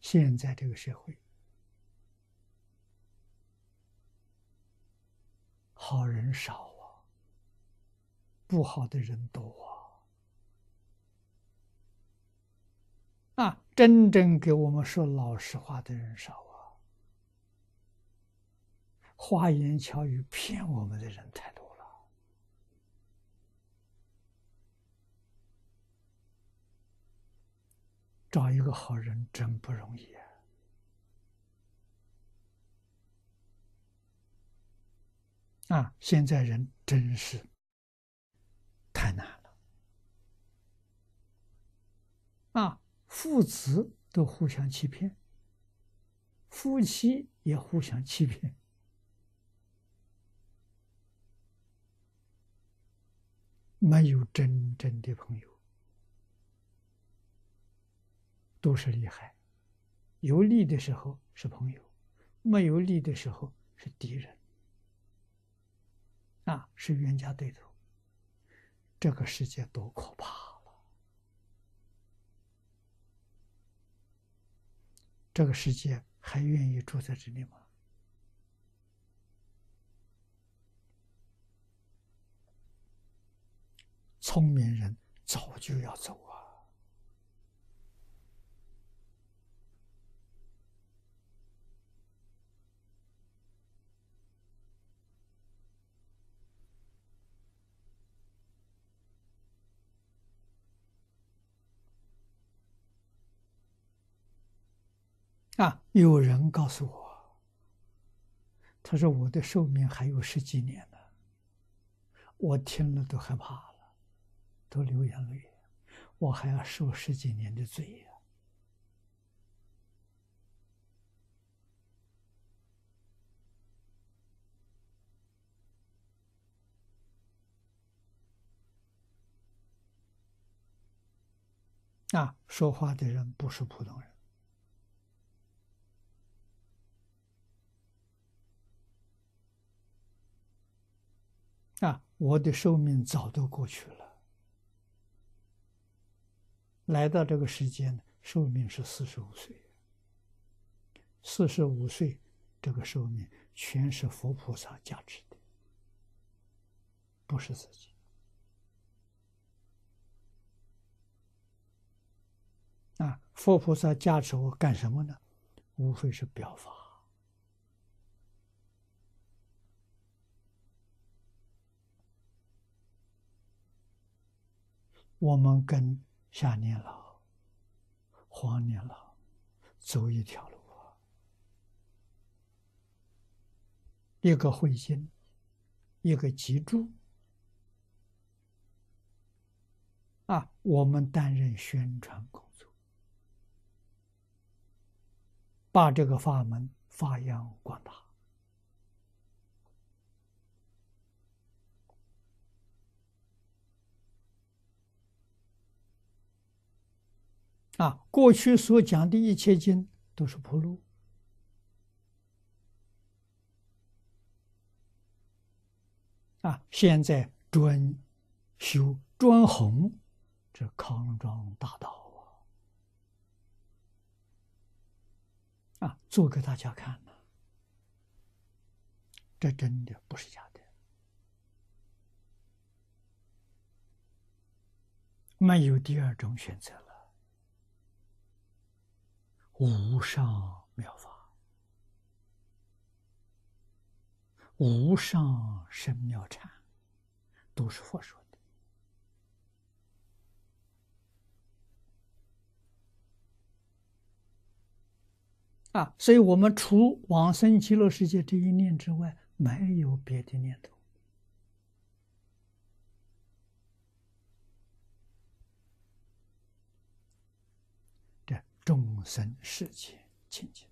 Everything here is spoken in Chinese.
现在这个社会，好人少啊，不好的人多啊，啊，真正给我们说老实话的人少啊，花言巧语骗我们的人太多。个好人真不容易啊！啊，现在人真是太难了。啊，父子都互相欺骗，夫妻也互相欺骗，没有真正的朋友。都是厉害，有利的时候是朋友，没有利的时候是敌人，啊，是冤家对头。这个世界多可怕了！这个世界还愿意住在这里吗？聪明人早就要走啊！有人告诉我，他说我的寿命还有十几年呢。我听了都害怕了，都流眼泪。我还要受十几年的罪呀！啊，说话的人不是普通人。啊，我的寿命早都过去了。来到这个世间，寿命是四十五岁。四十五岁，这个寿命全是佛菩萨加持的，不是自己。啊，佛菩萨加持我干什么呢？无非是表法。我们跟下年老、黄年老走一条路啊，一个会心，一个脊柱。啊，我们担任宣传工作，把这个法门发扬光大。啊，过去所讲的一切经都是铺路。啊，现在专修专弘这康庄大道啊，啊，做给大家看呢，这真的不是假的，没有第二种选择了。无上妙法，无上深妙禅，都是佛说的啊！所以，我们除往生极乐世界这一念之外，没有别的念头。众生世界清净